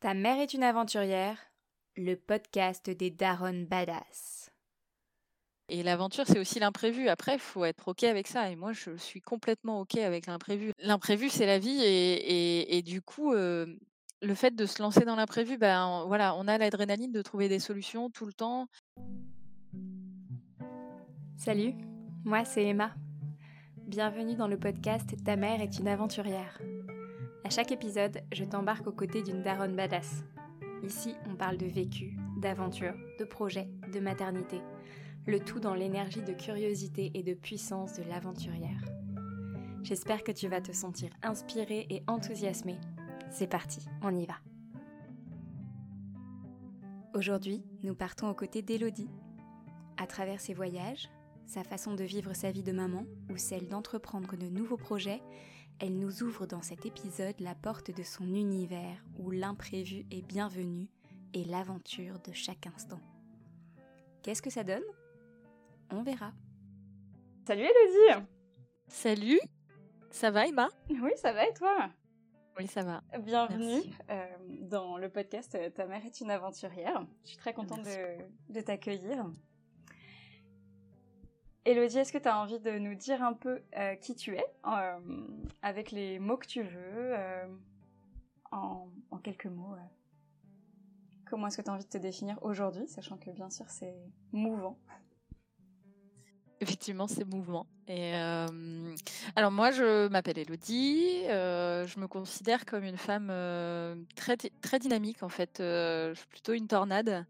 Ta mère est une aventurière, le podcast des Daron Badass. Et l'aventure, c'est aussi l'imprévu. Après, il faut être OK avec ça. Et moi, je suis complètement OK avec l'imprévu. L'imprévu, c'est la vie. Et, du coup, euh, le fait de se lancer dans l'imprévu, ben, voilà, on a l'adrénaline de trouver des solutions tout le temps. Salut, moi c'est Emma. Bienvenue dans le podcast Ta mère est une aventurière. À chaque épisode, je t'embarque aux côtés d'une daronne badass. Ici, on parle de vécu, d'aventure, de projet, de maternité. Le tout dans l'énergie de curiosité et de puissance de l'aventurière. J'espère que tu vas te sentir inspirée et enthousiasmée. C'est parti, on y va. Aujourd'hui, nous partons aux côtés d'Elodie. À travers ses voyages, sa façon de vivre sa vie de maman ou celle d'entreprendre de nouveaux projets, elle nous ouvre dans cet épisode la porte de son univers où l'imprévu est bienvenu et l'aventure de chaque instant. Qu'est-ce que ça donne? On verra. Salut Elodie Salut Ça va Emma? Oui, ça va et toi? Oui, ça va. Bienvenue euh, dans le podcast Ta mère est une aventurière. Je suis très contente de t'accueillir. Elodie, est-ce que tu as envie de nous dire un peu euh, qui tu es, euh, avec les mots que tu veux, euh, en, quelques mots Comment est-ce que tu as envie de te définir aujourd'hui, sachant que bien sûr c'est mouvant? Effectivement, c'est mouvement. Et alors moi, je m'appelle Elodie. je me considère comme une femme très très dynamique en fait. je suis plutôt une tornade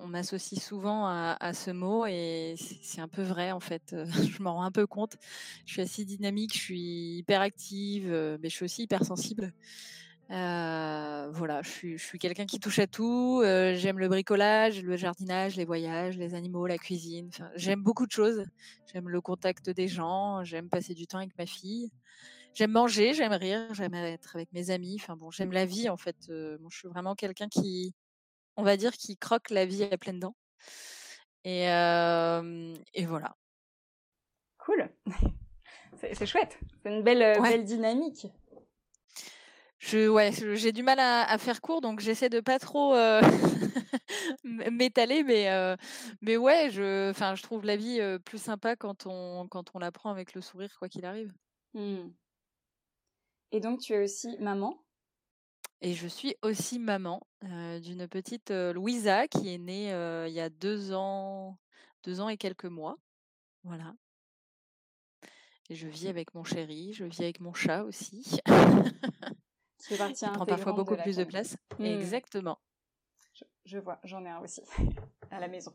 on, m'associe souvent à, ce mot et c'est un peu vrai en fait. je m'en rends un peu compte. Je suis assez dynamique, je suis hyper active, euh, mais je suis aussi hyper sensible. Euh, voilà, je suis, quelqu'un qui touche à tout. Euh, j'aime le bricolage, le jardinage, les voyages, les animaux, la cuisine. j'aime beaucoup de choses. J'aime le contact des gens. J'aime passer du temps avec ma fille. J'aime manger, j'aime rire, j'aime être avec mes amis. Enfin bon, j'aime la vie en fait. je suis vraiment quelqu'un qui on va dire, qui croque la vie à pleines dents. Et, et voilà. Cool. c'est chouette. C'est une belle, belle dynamique. Je, ouais, j'ai du mal à, faire court, donc j'essaie de pas trop m'étaler, mais, mais ouais, je, enfin, je trouve la vie plus sympa quand on, quand on la prend avec le sourire, quoi qu'il arrive. Mmh. Et donc, tu es aussi maman? Et je suis aussi maman d'une petite Louisa qui est née il y a deux ans, deux ans et quelques mois. Voilà. Et je vis avec mon chéri, je vis avec mon chat aussi. Qui prend parfois beaucoup plus de place. Mmh. Exactement. je vois, j'en ai un aussi à la maison.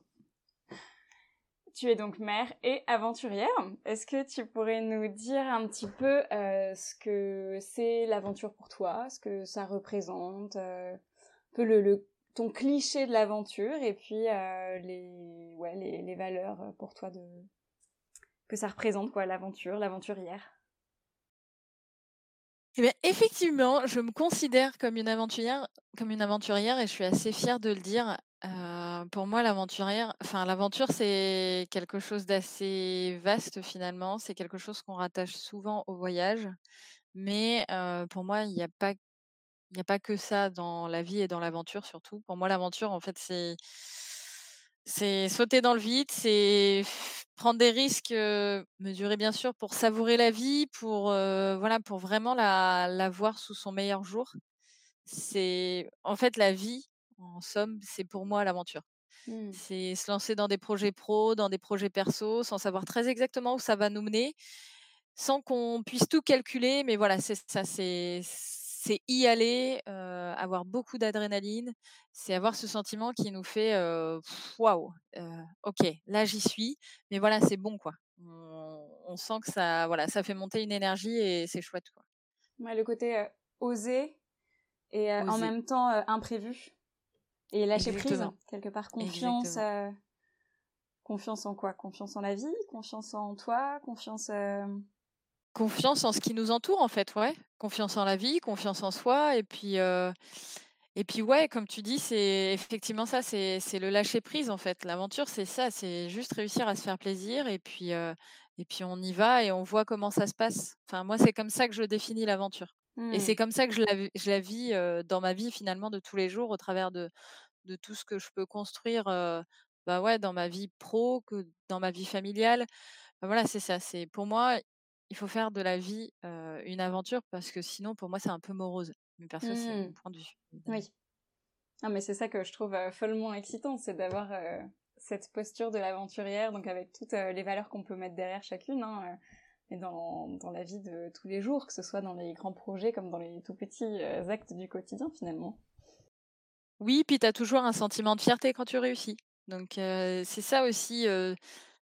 Tu es donc mère et aventurière. Est-ce que tu pourrais nous dire un petit peu euh, ce que c'est l'aventure pour toi, ce que ça représente, euh, un peu le, ton cliché de l'aventure et puis euh, les, valeurs pour toi de que ça représente quoi l'aventure, l'aventurière? Eh effectivement, je me considère comme une aventurière, comme une aventurière et je suis assez fière de le dire pour moi, l'aventurière, enfin, l'aventure, c'est quelque chose d'assez vaste finalement. C'est quelque chose qu'on rattache souvent au voyage. Mais pour moi, il n'y a pas, il a pas que ça dans la vie et dans l'aventure surtout. Pour moi, l'aventure, en fait, c'est, c'est sauter dans le vide, c'est prendre des risques mesurés bien sûr pour savourer la vie, pour voilà, pour vraiment la voir sous son meilleur jour. C'est en fait la vie en somme, c'est pour moi l'aventure. Mmh. C'est se lancer dans des projets pro, dans des projets perso, sans savoir très exactement où ça va nous mener, sans qu'on puisse tout calculer. Mais voilà, c'est ça, c'est y aller, avoir beaucoup d'adrénaline, c'est avoir ce sentiment qui nous fait waouh, ok, là j'y suis, mais voilà, c'est bon quoi. On, sent que ça, voilà, ça fait monter une énergie et c'est chouette quoi. le côté oser et en même temps imprévu. Et lâcher prise, quelque part. Confiance. Euh, confiance en quoi? Confiance en la vie? Confiance en toi? Confiance. Euh, confiance en ce qui nous entoure, en fait, ouais. Confiance en la vie, confiance en soi. Et puis. Euh, et puis ouais, comme tu dis, c'est effectivement ça, c'est le lâcher prise en fait. L'aventure, c'est ça, c'est juste réussir à se faire plaisir et puis et puis on y va et on voit comment ça se passe. Enfin moi, c'est comme ça que je définis l'aventure. Et c'est Mmh. comme ça que je la v je la vis, dans ma vie finalement de tous les jours au travers de de tout ce que je peux construire, bah, ouais, dans ma vie pro que dans ma vie familiale. Bah, voilà, c'est ça, c'est pour moi, il faut faire de la vie, une aventure parce que sinon pour moi c'est un peu morose. Mais perso, c'est mon Mmh. point de vue. Oui. Ah mais c'est ça que je trouve, follement excitant, c'est d'avoir, cette posture de l'aventurière, donc avec toutes, les valeurs qu'on peut mettre derrière chacune, hein, et dans dans la vie de tous les jours, que ce soit dans les grands projets comme dans les tout petits, heu, actes du quotidien finalement. Oui, puis tu as toujours un sentiment de fierté quand tu réussis. Donc heu, c'est ça aussi, heu,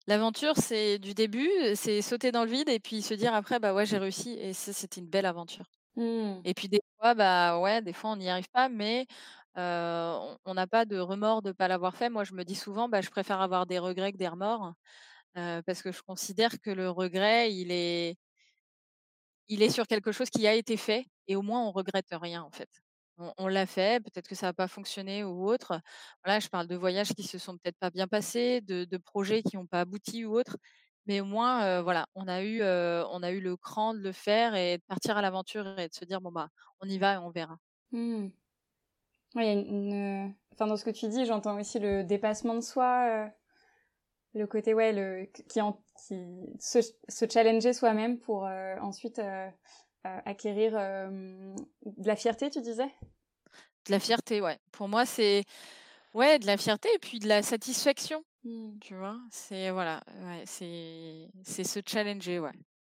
l'aventure, c'est du début, c'est sauter dans le vide et puis se dire après: «Bah, ouais, j'ai réussi» et c'était une belle aventure. Mmh. Et puis des fois, bah, ouais, des fois on n'y arrive pas, mais on n'a pas de remords de pas l'avoir fait. Moi, je me dis souvent: «Bah, je préfère avoir des regrets que des remords», heu, parce que je considère que le regret, il est il est sur quelque chose qui a été fait et au moins on regrette rien, en fait. On l'a fait, peut-être que ça a pas fonctionné ou autre. Voilà, je parle de voyages qui se sont peut-être pas bien passés, de projets qui ont pas abouti ou autre, mais au moins, heu, voilà, on a eu, heu, on a eu le cran de le faire et de partir à l'aventure et de se dire: «Bon, bah, on y va et on verra». Mmh. Heu, enfin dans ce que tu dis, j'entends aussi le dépassement de soi, le côté ouais, le qui en qui se se challenger soi-même pour, heu, ensuite, heu heu, acquérir, de la fierté, tu disais? De la fierté, ouais. Pour moi, c'est ouais, de la fierté et puis de la satisfaction, Mmh. tu vois? C'est voilà, ouais, c'est c'est se challenger, ouais.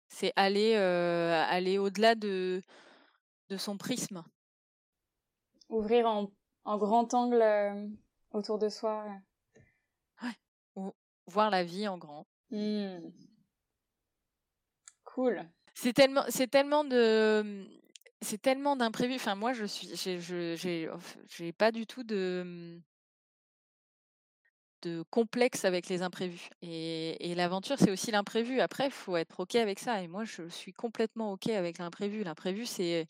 C'est aller, aller au-delà de de son prisme. Ouvrir en en grand angle, autour de soi, Ouais. Voir la vie en grand. Mmh. Cool. C'est tellement c'est tellement de, mmh, c'est tellement d'imprévus. Enfin, moi, je suis j'ai j'ai j'ai pas du tout de, mmh de complexe avec les imprévus et et l'aventure, c'est aussi l'imprévu. Après, il faut être OK avec ça et moi, je suis complètement OK avec l'imprévu. L'imprévu, c'est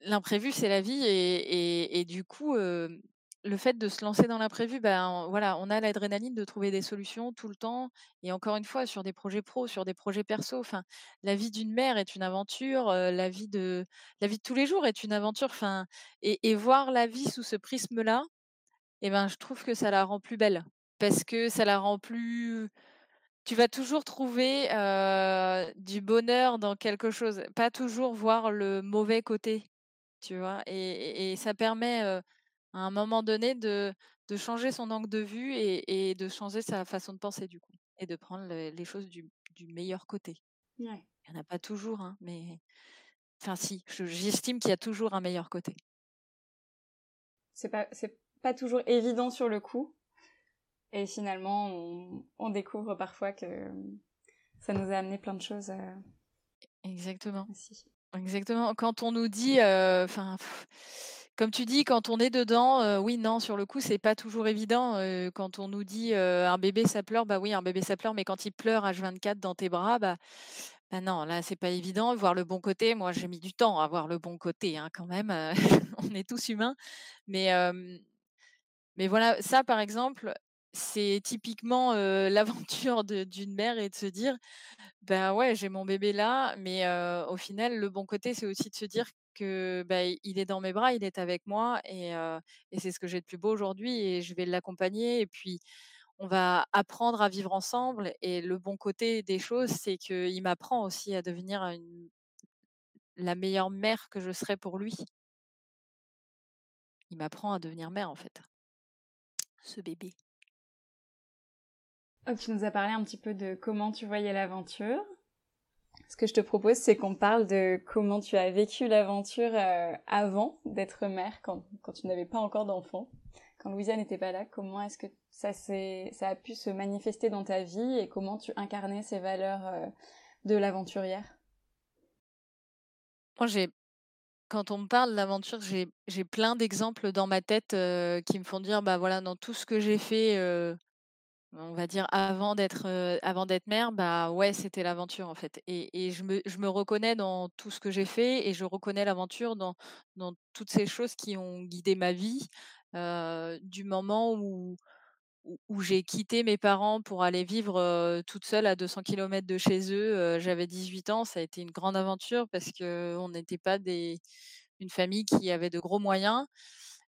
l'imprévu, c'est la vie et et et du coup, hem, le fait de se lancer dans l'imprévu, ben, voilà, on a l'adrénaline de trouver des solutions tout le temps et encore une fois, sur des projets pro, sur des projets perso, enfin, la vie d'une mère est une aventure, la vie de la vie de tous les jours est une aventure, enfin et voir la vie sous ce prisme-là, et ben, je trouve que ça la rend plus belle. Parce que ça la rend plus tu vas toujours trouver, du bonheur dans quelque chose, pas toujours voir le mauvais côté, tu vois? Et et ça permet, à un moment donné de de changer son angle de vue et et de changer sa façon de penser du coup et de prendre le les choses du du meilleur côté. Ouais. Il y en a pas toujours, hein, mais enfin si, je j'estime qu'il y a toujours un meilleur côté. C'est pas c'est pas toujours évident sur le coup et finalement on on découvre parfois que, ça nous a amené plein de choses, heu, Exactement. Exactement. Quand on nous dit, heu, enfin, comme tu dis, quand on est dedans, heu, oui, non, sur le coup, c'est pas toujours évident, heu, quand on nous dit, heu: «Un bébé, ça pleure», bah oui, un bébé, ça pleure, mais quand il pleure H24 dans tes bras, bah bah non, là, c'est pas évident. Voir le bon côté, moi, j'ai mis du temps à voir le bon côté, hein, quand même, on est tous humains. Mais, mais voilà, ça, par exemple, c'est typiquement, l'aventure d'une mère et de se dire: ben ouais, j'ai mon bébé là, mais au final, le bon côté, c'est aussi de se dire que, bah, il est dans mes bras, il est avec moi et c'est ce que j'ai de plus beau aujourd'hui et je vais l'accompagner et puis on va apprendre à vivre ensemble et le bon côté des choses, c'est qu'il m'apprend aussi à devenir une la meilleure mère que je serai pour lui. Il m'apprend à devenir mère, en fait, ce bébé. Tu nous as parlé un petit peu de comment tu voyais l'aventure. Ce que je te propose, c'est qu'on parle de comment tu as vécu l'aventure euh, avant d'être mère, quand, quand tu n'avais pas encore d'enfant, quand Louisa n'était pas là. Comment est-ce que ça, ça a pu se manifester dans ta vie et comment tu incarnais ces valeurs euh, de l'aventurière? Moi, j'ai quand on me parle d'aventure, j'ai j'ai plein d'exemples dans ma tête, heu, qui me font dire, bah, voilà, dans tout ce que j'ai fait, On va dire avant d'être, avant d'être mère, bah, ouais, c'était l'aventure, en fait et je me je me reconnais dans tout ce que j'ai fait et je reconnais l'aventure dans dans toutes ces choses qui ont guidé ma vie, du moment où où j'ai quitté mes parents pour aller vivre, toute seule à 200 kilomètres de chez eux, j'avais 18 ans. Ça a été une grande aventure parce qu'on n'était pas des une famille qui avait de gros moyens.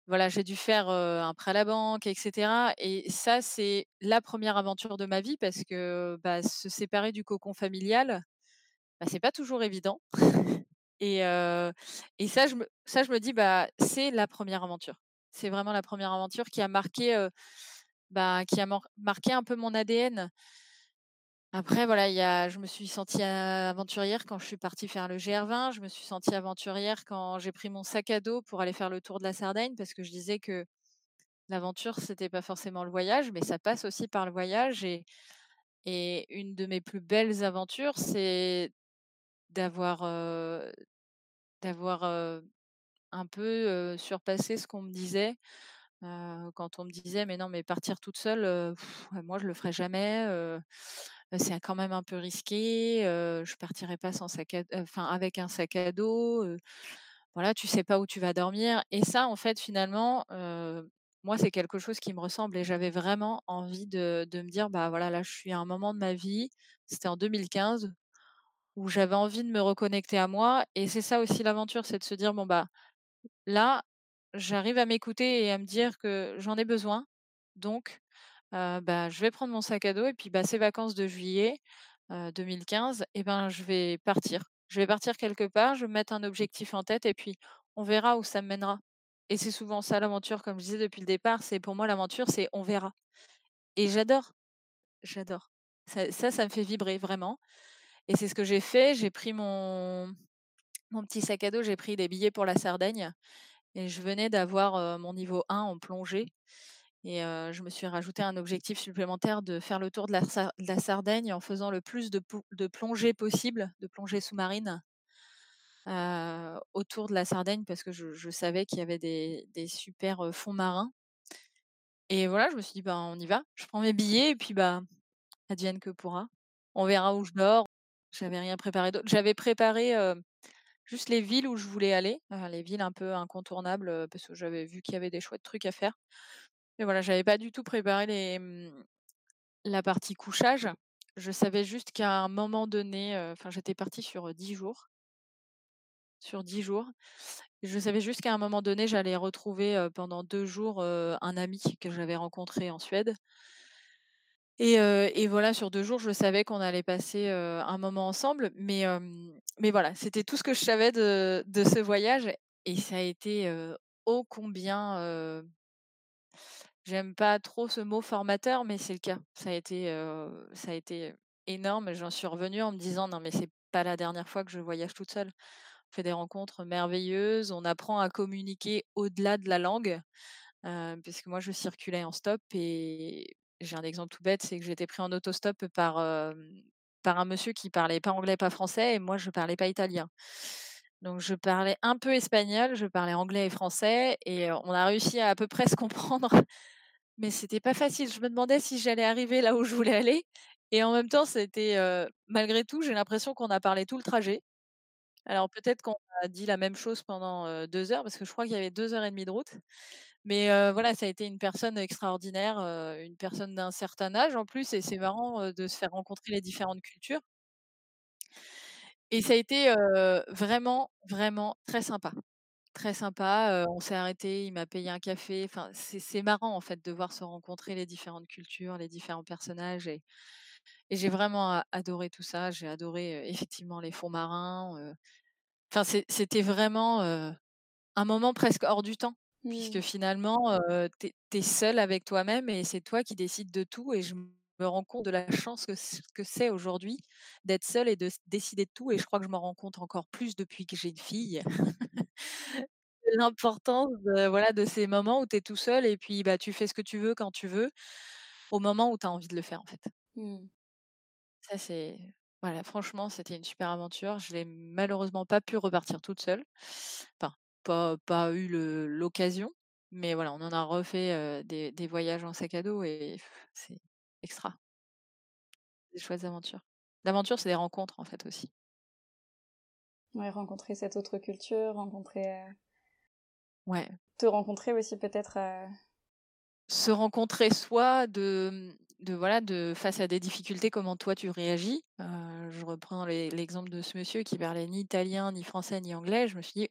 Voilà, j'ai dû faire, un prêt à la banque et cetera et ça, c'est la première aventure de ma vie parce que, bah, se séparer du cocon familial, bah, c'est pas toujours évident et ça, je me dis: «Bah, c'est la première aventure». C'est vraiment la première aventure qui a marqué, bah, qui a marqué un peu mon ADN. Après voilà, il y a je me suis sentie aventurière quand je suis partie faire le GR20. Je me suis sentie aventurière quand j'ai pris mon sac à dos pour aller faire le tour de la Sardaigne parce que je disais que l'aventure, c'était pas forcément le voyage, mais ça passe aussi par le voyage et une de mes plus belles aventures, c'est d'avoir, d'avoir, un peu, surpassé ce qu'on me disait. quand on me disait: «Mais non, mais partir toute seule, moi je le ferai jamais, c'est quand même un peu risqué, je partirai pas sans sac à enfin avec un sac à dos, voilà, tu sais pas où tu vas dormir» et ça, en fait, finalement, moi, c'est quelque chose qui me ressemble et j'avais vraiment envie de de me dire: «Bah, voilà, là, je suis à un moment de ma vie», c'était en 2015, où j'avais envie de me reconnecter à moi et c'est ça aussi l'aventure, c'est de se dire: «Bon, bah, là, j'arrive à m'écouter et à me dire que j'en ai besoin, donc Bah, je vais prendre mon sac à dos et puis, bah, ces vacances de juillet, heu, 2015 et ben, je vais partir. Je vais partir quelque part, je vais me mettre un objectif en tête et puis on verra où ça me mènera et c'est souvent ça l'aventure, comme je disais depuis le départ, c'est pour moi l'aventure, c'est on verra et j'adore, j'adore. Ça ça, me fait vibrer vraiment et c'est ce que j'ai fait. J'ai pris mon petit sac à dos, j'ai pris des billets pour la Sardaigne et je venais d'avoir, mon niveau 1 en plongée et je me suis rajouté un objectif supplémentaire de faire le tour de la Sardaigne en faisant le plus de plongées possible, de plongées sous-marines, autour de la Sardaigne parce que je savais qu'il y avait des super, fonds marins et voilà, je me suis dit: «Ben, on y va». Je prends mes billets et puis, bah, advienne que pourra. On verra où je dors. J'avais rien préparé d'autre. J'avais préparé, juste les villes où je voulais aller, les villes un peu incontournables, parce que j'avais vu qu'il y avait des chouettes trucs à faire. Et voilà, j'avais pas du tout préparé mmh, la partie couchage. Je savais juste qu'à un moment donné, enfin j'étais partie sur, 10 jours sur 10 jours. Je savais juste qu'à un moment donné, j'allais retrouver, pendant 2 jours, un ami que j'avais rencontré en Suède. Et voilà, sur 2 jours, je savais qu'on allait passer, un moment ensemble. Mais mais voilà, c'était tout ce que je savais de ce voyage et ça a été, ô combien, J'aime pas trop ce mot formateur, mais c'est le cas. Ça a été, ça a été énorme. J'en suis revenue en me disant: «Non, mais c'est pas la dernière fois que je voyage toute seule». On fait des rencontres merveilleuses, on apprend à communiquer au-delà de la langue, heu, puisque moi je circulais en stop et j'ai un exemple tout bête, c'est que été pris en autostop par, par un monsieur qui parlait pas anglais, pas français et moi je parlais pas italien. Donc je parlais un peu espagnol, je parlais anglais et français et on a réussi à à peu près se comprendre, mais c'était pas facile. Je me demandais si j'allais arriver là où je voulais aller et en même temps, c'était, malgré tout, j'ai l'impression qu'on a parlé tout le trajet. Alors peut-être qu'on a dit la même chose pendant, heu, 2 heures parce que je crois qu'il y avait 2 heures et demie de route. Mais voilà, ça a été une personne extraordinaire, une personne d'un certain âge en plus et c'est marrant, de se faire rencontrer les différentes cultures. Et ça a été, vraiment, vraiment très sympa. Très sympa, on s'est arrêté, il m'a payé un café, enfin c'est c'est marrant en fait de voir se rencontrer les différentes cultures, les différents personnages et et j'ai vraiment a adoré tout ça. J'ai adoré, effectivement les fonds marins, enfin c'est c'était vraiment, un moment presque hors du temps puisque Mmh. finalement, heu, tu es seule avec toi-même et c'est toi qui décides de tout et je me rends compte de la chance que c que c'est aujourd'hui d'être seule et de s décider de tout et je crois que je m'en rends compte encore plus depuis que j'ai une fille. L'importance de voilà, de ces moments où tu es tout seul et puis, bah, tu fais ce que tu veux quand tu veux, au moment où tu as envie de le faire, en fait. Mmh. Ça, c'est voilà, franchement, c'était une super aventure. Je n'ai malheureusement pas pu repartir toute seule. Enfin, pas pas eu le l'occasion, mais voilà, on en a refait, des des voyages en sac à dos et pff, c'est extra. Des chouettes aventures. L'aventure, c'est des rencontres, en fait, aussi. Ouais, rencontrer cette autre culture, rencontrer, heu Ouais. te rencontrer aussi peut-être, heu se rencontrer soit de de voilà, de face à des difficultés, comment toi tu réagis. Heu, je reprends l'exemple de ce monsieur qui parlait ni italien, ni français, ni anglais. Je me suis dit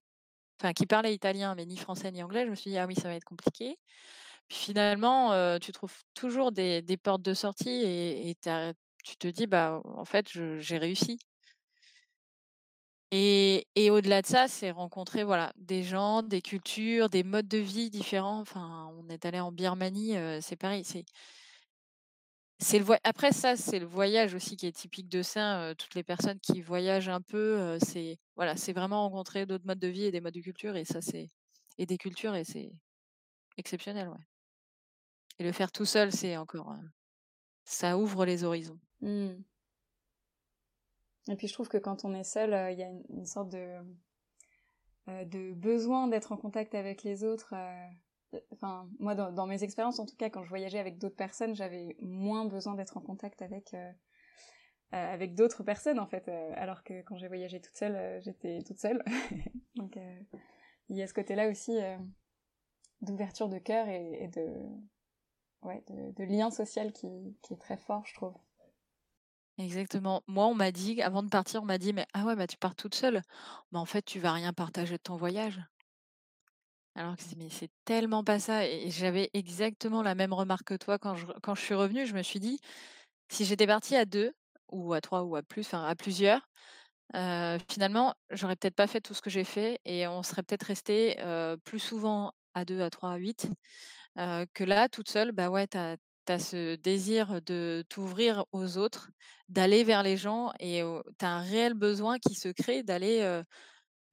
enfin qui parlait italien, mais ni français, ni anglais. Je me suis dit: «Ah oui, ça va être compliqué». Puis finalement, tu trouves toujours des des portes de sortie et et tu te dis: «Bah, en fait, j'ai réussi». Et au-delà de ça, c'est rencontrer, voilà, des gens, des cultures, des modes de vie différents. Enfin, on est allé en Birmanie, heu, c'est pareil, c'est le après ça, c'est le voyage aussi qui est typique de ça, heu, toutes les personnes qui voyagent un peu, heu, c'est voilà, c'est vraiment rencontrer d'autres modes de vie et des modes de culture et ça c'est et des cultures et c'est exceptionnel, ouais. Et le faire tout seul, c'est encore, ça ouvre les horizons. Mmh. Et puis je trouve que quand on est seul, il y a une, sorte de, de besoin d'être en contact avec les autres. Enfin, moi, dans, mes expériences, en tout cas, quand je voyageais avec d'autres personnes, j'avais moins besoin d'être en contact avec d'autres personnes, en fait. alors que quand j'ai voyagé toute seule, j'étais toute seule. Donc, il y a ce côté-là aussi d'ouverture de cœur et, de lien social qui est très fort, je trouve. Exactement. Moi, on m'a dit, avant de partir, on m'a dit, mais ah ouais, bah tu pars toute seule. En fait, tu vas rien partager de ton voyage. Alors que mais c'est tellement pas ça. Et j'avais exactement la même remarque que toi quand je, suis revenue. Je me suis dit, si j'étais partie à deux, ou à trois, ou à plus, enfin à plusieurs, finalement, j'aurais peut-être pas fait tout ce que j'ai fait et on serait peut-être resté plus souvent à deux, à trois, à huit. que là, toute seule, bah ouais, t'as tu ce désir de t'ouvrir aux autres, d'aller vers les gens et tu as un réel besoin qui se crée d'aller,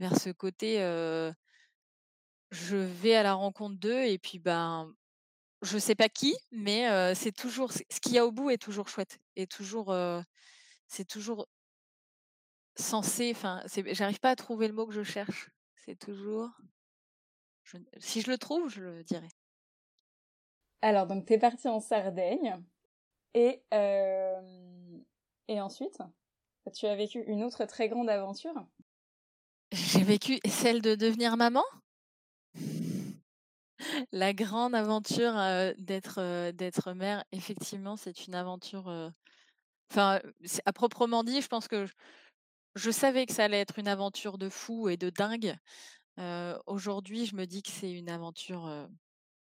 vers ce côté, je vais à la rencontre d'eux et puis, ben, je sais pas qui, mais c'est toujours ce qu'il y a au bout est toujours chouette et toujours, c'est toujours censé enfin, j'arrive pas à trouver le mot que je cherche. C'est toujours si je le trouve, je le dirai. Alors, donc, t'es parti en Sardaigne. Et, euh, et ensuite, tu as vécu une autre très grande aventure. J'ai vécu celle de devenir maman. La grande aventure euh, d'être euh, d'être mère, effectivement, c'est une aventure. Enfin, à proprement dit, je pense que je, savais que ça allait être une aventure de fou et de dingue. Aujourd'hui, je me dis que c'est une aventure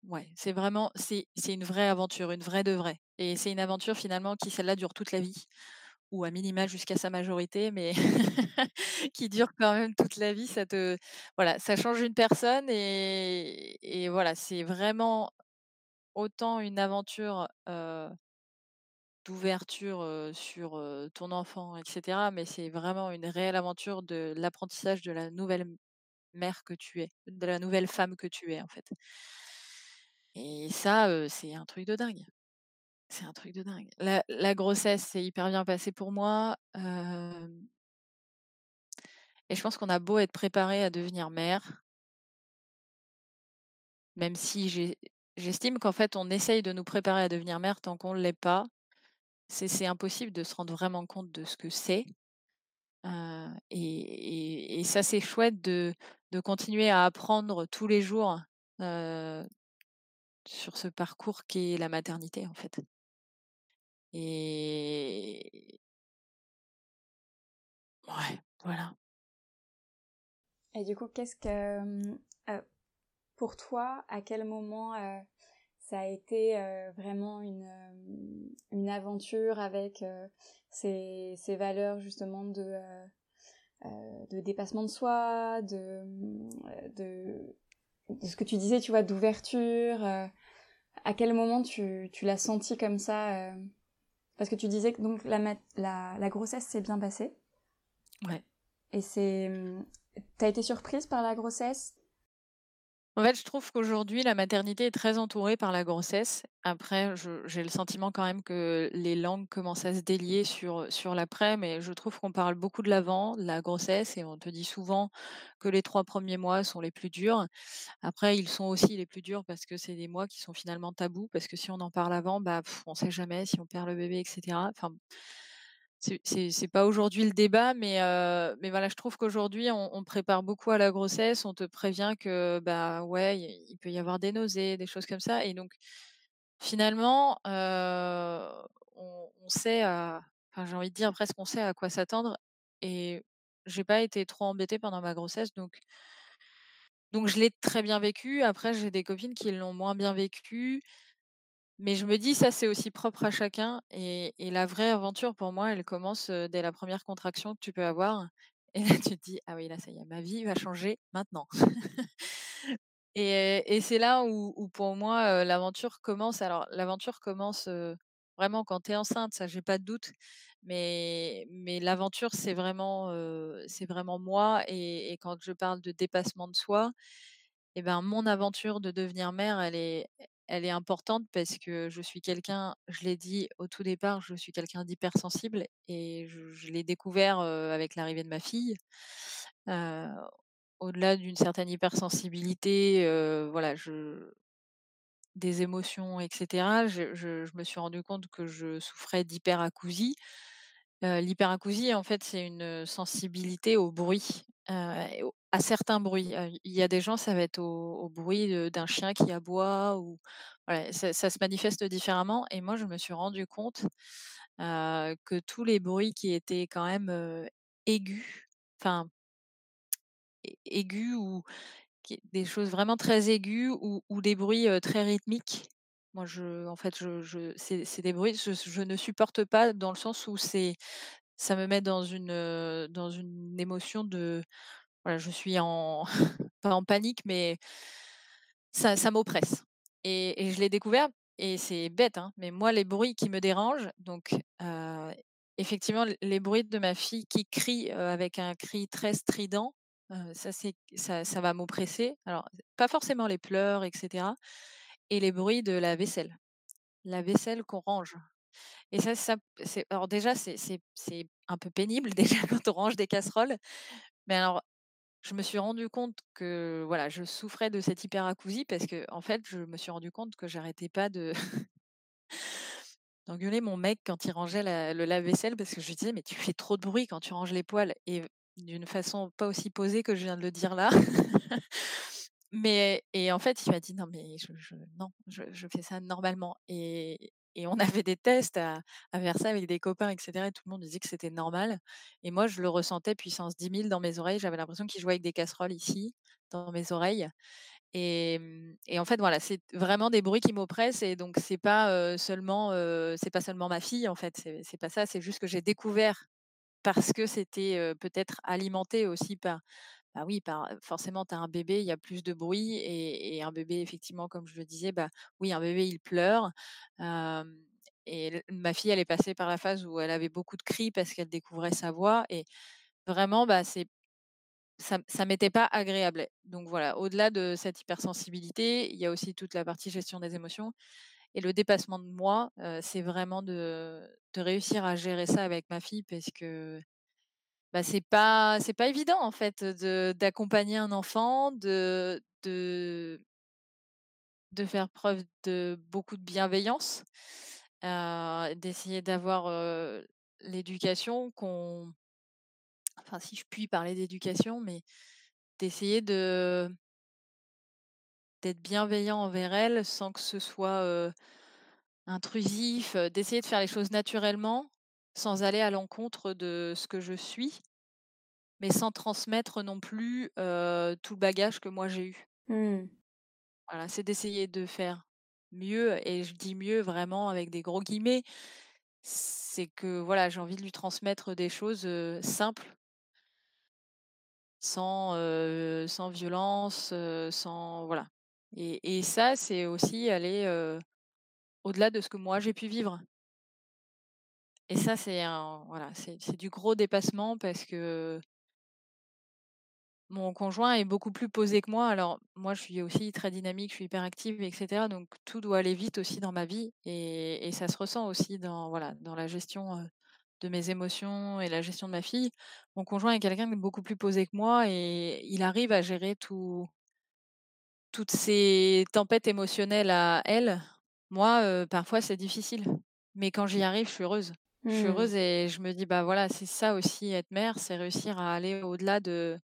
Ouais, c'est vraiment c'est une vraie aventure, une vraie de vraie et c'est une aventure finalement qui celle-là dure toute la vie ou à minima jusqu'à sa majorité, mais qui dure quand même toute la vie. Ça te voilà, ça change une personne et voilà, c'est vraiment autant une aventure, d'ouverture, sur, ton enfant et cetera, mais c'est vraiment une réelle aventure de l'apprentissage de la nouvelle mère que tu es, de la nouvelle femme que tu es, en fait. Et ça, c'est un truc de dingue. C'est un truc de dingue. La grossesse s'est hyper bien passée pour moi, et je pense qu'on a beau être préparé à devenir mère même si j'estime qu'en fait, on essaye de nous préparer à devenir mère tant qu'on ne l'est pas. C'est impossible de se rendre vraiment compte de ce que c'est. et ça, c'est chouette de de continuer à apprendre tous les jours, sur ce parcours qui est la maternité, en fait. Et ouais, voilà. Et du coup, qu'est-ce que, mmh, pour toi, à quel moment ça a été vraiment une, une aventure avec ces, valeurs justement de, dépassement de soi, de, mmh, de ce que tu disais, tu vois, d'ouverture. Euh, à quel moment tu, tu l'as senti comme ça euh, Parce que tu disais que donc la, la, la grossesse s'est bien passée. Ouais. Et c'est, t'as été surprise par la grossesse? En fait, je trouve qu'aujourd'hui, la maternité est très entourée par la grossesse. Après, j'ai le sentiment quand même que les langues commencent à se délier sur, sur l'après, mais je trouve qu'on parle beaucoup de l'avant, de la grossesse, et on te dit souvent que les trois premiers mois sont les plus durs. Après, ils sont aussi les plus durs parce que c'est des mois qui sont finalement tabous, parce que si on en parle avant, bah, on ne sait jamais si on perd le bébé, etc. Enfin, c'est pas aujourd'hui le débat, mais, mais voilà, je trouve qu'aujourd'hui, on, prépare beaucoup à la grossesse. On te prévient que, bah ouais, il peut y avoir des nausées, des choses comme ça. Et donc, finalement, on on sait j'ai envie de dire presque on sait à quoi s'attendre et j'ai pas été trop embêtée pendant ma grossesse donc donc je l'ai très bien vécu. Après, j'ai des copines qui l'ont moins bien vécu, mais je me dis: «Ça, c'est aussi propre à chacun» et la vraie aventure pour moi, elle commence, dès la première contraction que tu peux avoir et là, tu te dis: «Ah oui, là, ça y est, ma vie va changer maintenant». Et c'est là où pour moi, l'aventure commence. Alors l'aventure commence, vraiment quand tu es enceinte, ça j'ai pas de doute, mais mais l'aventure c'est vraiment, vraiment moi et quand je parle de dépassement de soi et ben, mon aventure de devenir mère, elle est elle est importante parce que je suis quelqu'un, je l'ai dit au tout départ, je suis quelqu'un d'hypersensible et je l'ai découvert, avec l'arrivée de ma fille. Au-delà d'une certaine hypersensibilité, voilà, des émotions et cetera, je je je me suis rendu compte que je souffrais d'hyperacousie. Heu, l'hyperacousie, en fait, c'est une, sensibilité au bruit, à certains bruits. Il y a des gens, ça va être au bruit, d'un chien qui aboie ou ça se manifeste différemment et moi, je me suis rendu compte, que tous les bruits qui étaient quand même, aigus, enfin, ai aigus ou des choses vraiment très aiguës ou des bruits, très rythmiques. Moi, je en fait, je c'est c'est des bruits, je je ne supporte pas dans le sens où c'est ça me met dans une, heu, dans une émotion de voilà, je suis en pas en panique, mais ça ça m'oppresse et et je l'ai découvert et c'est bête, hein, mais moi, les bruits qui me dérangent, donc heu, effectivement, les bruits de ma fille qui crie, heu, avec un cri très strident, ça c'est ça ça va m'oppresser. Alors, pas forcément les pleurs et cetera et les bruits de la vaisselle. La vaisselle qu'on range et ça ça c'est alors déjà, c'est c'est c'est un peu pénible déjà quand on range des casseroles, mais alors je me suis rendu compte que, voilà, je souffrais de cette hyperacousie parce que en fait, je me suis rendu compte que j'arrêtais pas de d'engueuler mon mec quand il rangeait la le lave-vaisselle parce que je lui disais: «Mais tu fais trop de bruit quand tu ranges les poêles» et d'une façon pas aussi posée que je viens de le dire là. Mais et en fait, il m'a dit: «Non mais je non, je fais ça normalement» et et on avait des tests à à faire ça avec des copains et cetera et tout le monde disait que c'était normal. Et moi, je le ressentais puissance 10 000 dans mes oreilles. J'avais l'impression qu'il jouait avec des casseroles ici, dans mes oreilles. Et mmh et en fait, voilà, c'est vraiment des bruits qui m'oppressent et donc c'est pas, seulement, c'est pas seulement ma fille, en fait, c'est pas ça, c'est juste que j'ai découvert parce que c'était, peut-être alimenté aussi par bah, oui, forcément, tu as un bébé, il y a plus de bruit et un bébé, effectivement, comme je le disais, bah, oui, un bébé, il pleure, et ma fille, elle est passée par la phase où elle avait beaucoup de cris parce qu'elle découvrait sa voix et vraiment, bah, c'est ça ça m'était pas agréable. Donc voilà, au-delà de cette hypersensibilité, il y a aussi toute la partie gestion des émotions et le dépassement de moi, c'est vraiment de de réussir à gérer ça avec ma fille parce que bah, c'est pas c'est pas évident en fait, de d'accompagner un enfant, de de de faire preuve de beaucoup de bienveillance, heu, d'essayer d'avoir, heu, l'éducation qu'on enfin si je puis parler d'éducation, mais d'essayer de d'être bienveillant envers elle sans que ce soit, heu, intrusif, d'essayer de faire les choses naturellement, sans aller à l'encontre de ce que je suis. Mais sans transmettre non plus, tout le bagage que moi j'ai eu. Mmh. Voilà, c'est d'essayer de faire mieux et je dis mieux vraiment avec des gros guillemets. C'est que voilà, j'ai envie de lui transmettre des choses, simples sans, violence, sans voilà. Et et ça, c'est aussi aller, au-delà de ce que moi j'ai pu vivre. Et ça, c'est voilà, c'est du gros dépassement parce que Mon conjoint est beaucoup plus posé que moi. Alors, moi, je suis aussi très dynamique, je suis hyper active et cetera, donc tout doit aller vite aussi dans ma vie et ça se ressent aussi dans, voilà, dans la gestion, de mes émotions et la gestion de ma fille. Mon conjoint est quelqu'un de beaucoup plus posé que moi et il arrive à gérer tout toutes ces tempêtes émotionnelles à elle. Moi, parfois, c'est difficile, mais quand j'y arrive, je suis heureuse. Je suis Mmh. heureuse et je me dis: «Bah, voilà, c'est ça aussi être mère, c'est réussir à aller au-delà de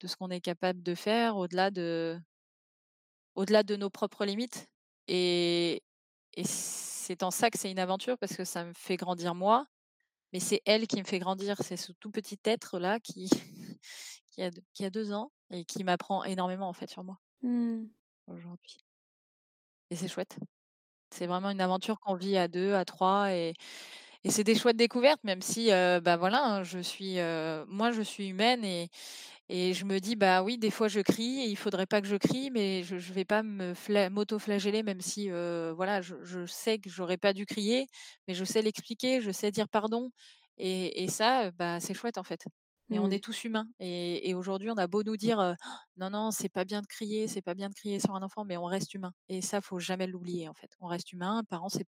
de ce qu'on est capable de faire, au-delà de au-delà de nos propres limites et et c'est en ça que c'est une aventure parce que ça me fait grandir moi, mais c'est elle qui me fait grandir. C'est ce tout petit être-là qui qui a qui a 2 ans et qui m'apprend énormément, en fait, sur moi Mmh. aujourd'hui et c'est chouette. C'est vraiment une aventure qu'on vit à 2, à 3 et et c'est des chouettes découvertes même si, heu, bah, voilà, hein, je suis, moi je suis humaine et et je me dis: «Bah, oui, des fois je crie et il faudrait pas que je crie, mais je je vais pas me fla m'auto-flageller même si, voilà, je je sais que j'aurais pas dû crier, mais je sais l'expliquer, je sais dire pardon» et et ça, bah, c'est chouette, en fait et on Mmh. est tous humains et et aujourd'hui, on a beau nous dire, «Non, non, c'est pas bien de crier, c'est pas bien de crier sur un enfant», mais on reste humain et ça, faut jamais l'oublier, en fait. On reste humain, parent, c'est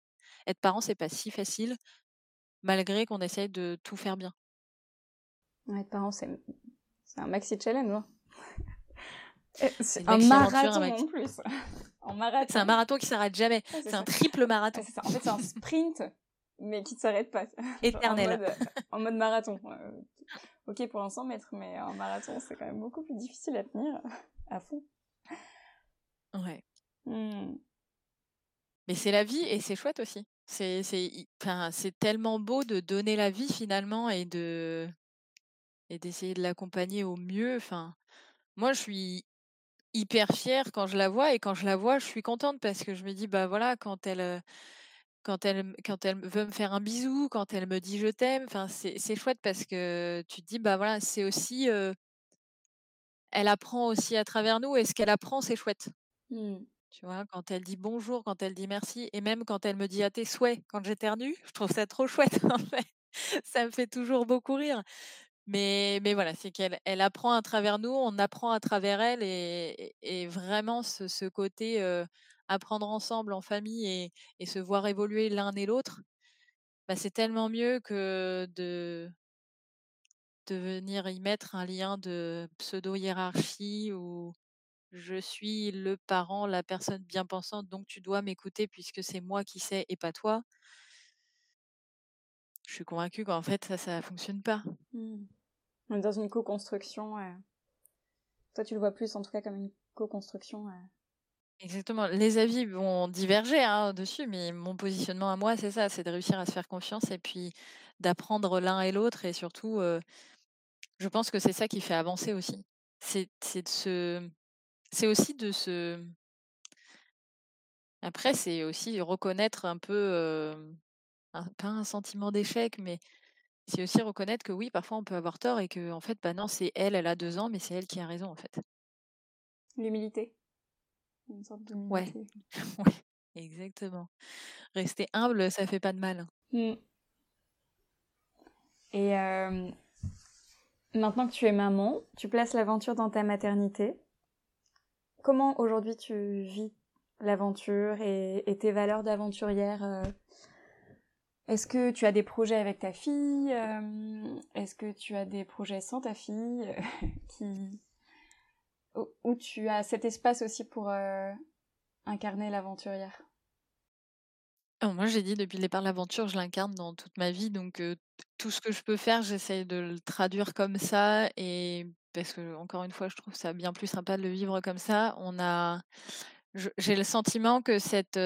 être parent, c'est pas si facile malgré qu'on essaye de tout faire bien. Ouais, être parent, c'est un maxi challenge, hein. C'est un un marathon en plus. C'est un marathon qui s'arrête jamais. C'est un triple marathon ça. En fait, c'est un sprint, mais qui ne s'arrête pas. En éternel. mode, en mode marathon. Euh, ok pour un 100 mètres, mais en marathon, c'est quand même beaucoup plus difficile à tenir à fond. Ouais. Hmm. Mais c'est la vie et c'est chouette aussi. C'est tellement beau de donner la vie finalement et de et d'essayer de l'accompagner au mieux. Moi, je suis hyper fière quand je la vois et quand je la vois, je suis contente parce que je me dis: «Bah, voilà, quand elle, veut me faire un bisou, quand elle me dit: "Je t'aime", c'est chouette parce que tu te dis: «Bah, voilà, c'est aussi, elle apprend aussi à travers nous et ce qu'elle apprend, c'est chouette». Hmm. Tu vois? Quand elle dit bonjour, quand elle dit merci et même quand elle me dit: «À tes souhaits» quand j'éternue, je trouve ça trop chouette en fait. Ça me fait toujours beaucoup rire. Mais mais voilà, c'est qu'elle elle apprend à travers nous, on apprend à travers elle et et vraiment ce ce côté, apprendre ensemble en famille et et se voir évoluer l'un et l'autre, bah, c'est tellement mieux que de de venir y mettre un lien de pseudo-hiérarchie où je suis le parent, la personne bien pensante, donc tu dois m'écouter puisque c'est moi qui sais et pas toi. Je suis convaincue qu'en fait ça, ça fonctionne pas. On est dans une co-construction. Toi, tu le vois plus en tout cas comme une co-construction. Exactement. Les avis vont diverger hein, dessus, mais mon positionnement à moi, c'est ça, c'est de réussir à se faire confiance et puis d'apprendre l'un et l'autre et surtout, heu, je pense que c'est ça qui fait avancer aussi. C'est c'est de se c'est aussi de se après c'est aussi reconnaître un peu, hem, un pas un sentiment d'échec, mais c'est aussi reconnaître que oui, parfois on peut avoir tort et que en fait, bah, non, c'est elle, elle a 2 ans, mais c'est elle qui a raison, en fait. L'humilité. Une sorte Ouais, d'humilité. ouais, exactement. Rester humble, ça fait pas de mal. Hmm. Et euh, maintenant que tu es maman, tu places l'aventure dans ta maternité. Comment aujourd'hui tu vis l'aventure et, tes valeurs d'aventurière euh, Est-ce que tu as des projets avec ta fille euh, Est-ce que tu as des projets sans ta fille qui... où tu as cet espace aussi pour euh, incarner l'aventurière? Moi, j'ai dit depuis le départ, l'aventure, je l'incarne dans toute ma vie, donc tout ce que je peux faire, j'essaye de le traduire comme ça et parce que encore une fois, je trouve ça bien plus sympa de le vivre comme ça. On a j'ai le sentiment que cette,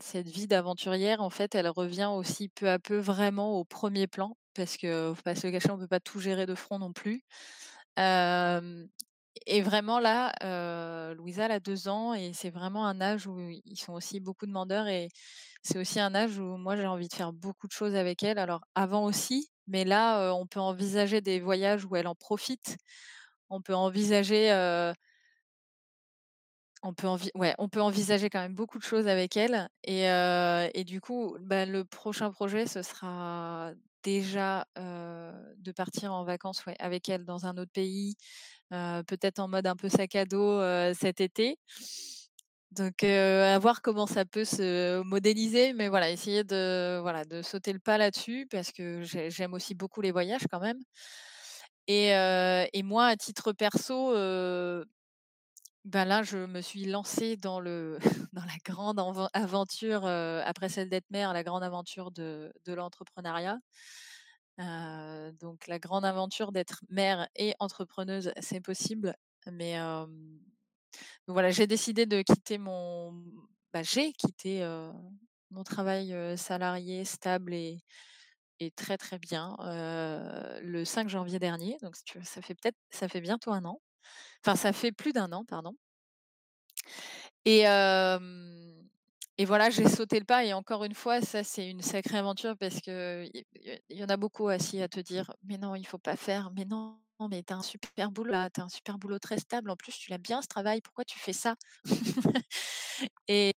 cette vie d'aventurière, en fait, elle revient aussi peu à peu vraiment au premier plan parce que faut pas se le cacher, on peut pas tout gérer de front non plus. Et vraiment là, Louisa, elle a 2 ans et c'est vraiment un âge où ils sont aussi beaucoup demandeurs et c'est aussi un âge où moi j'ai envie de faire beaucoup de choses avec elle. Alors avant aussi, mais là, on peut envisager des voyages où elle en profite. On peut envisager, on peut envi ouais, on peut envisager quand même beaucoup de choses avec elle et du coup, bah, le prochain projet, ce sera déjà, de partir en vacances, avec elle dans un autre pays, peut-être en mode un peu sac à dos, cet été. Donc à voir comment ça peut se modéliser, mais voilà, essayer de sauter le pas là-dessus parce que j'ai j'aime aussi beaucoup les voyages quand même et moi à titre perso, ben là, je me suis lancée dans le dans la grande aventure, heu, après celle d'être mère, la grande aventure de de l'entrepreneuriat. Heu, donc la grande aventure d'être mère et entrepreneuse, c'est possible, mais voilà, j'ai décidé de quitter mon bah, j'ai quitté mon travail salarié stable et, et très très bien le 5 janvier dernier. Donc ça fait peut-être ça fait bientôt un an. Enfin ça fait plus d'un an, pardon. Et, et voilà, j'ai sauté le pas et encore une fois, ça c'est une sacrée aventure parce que il y, en a beaucoup assis à te dire mais non, il faut pas faire, mais non, mais tu as un super boulot là, tu as un super boulot très stable. En plus, tu l'aimes bien ce travail, pourquoi tu fais ça? Et,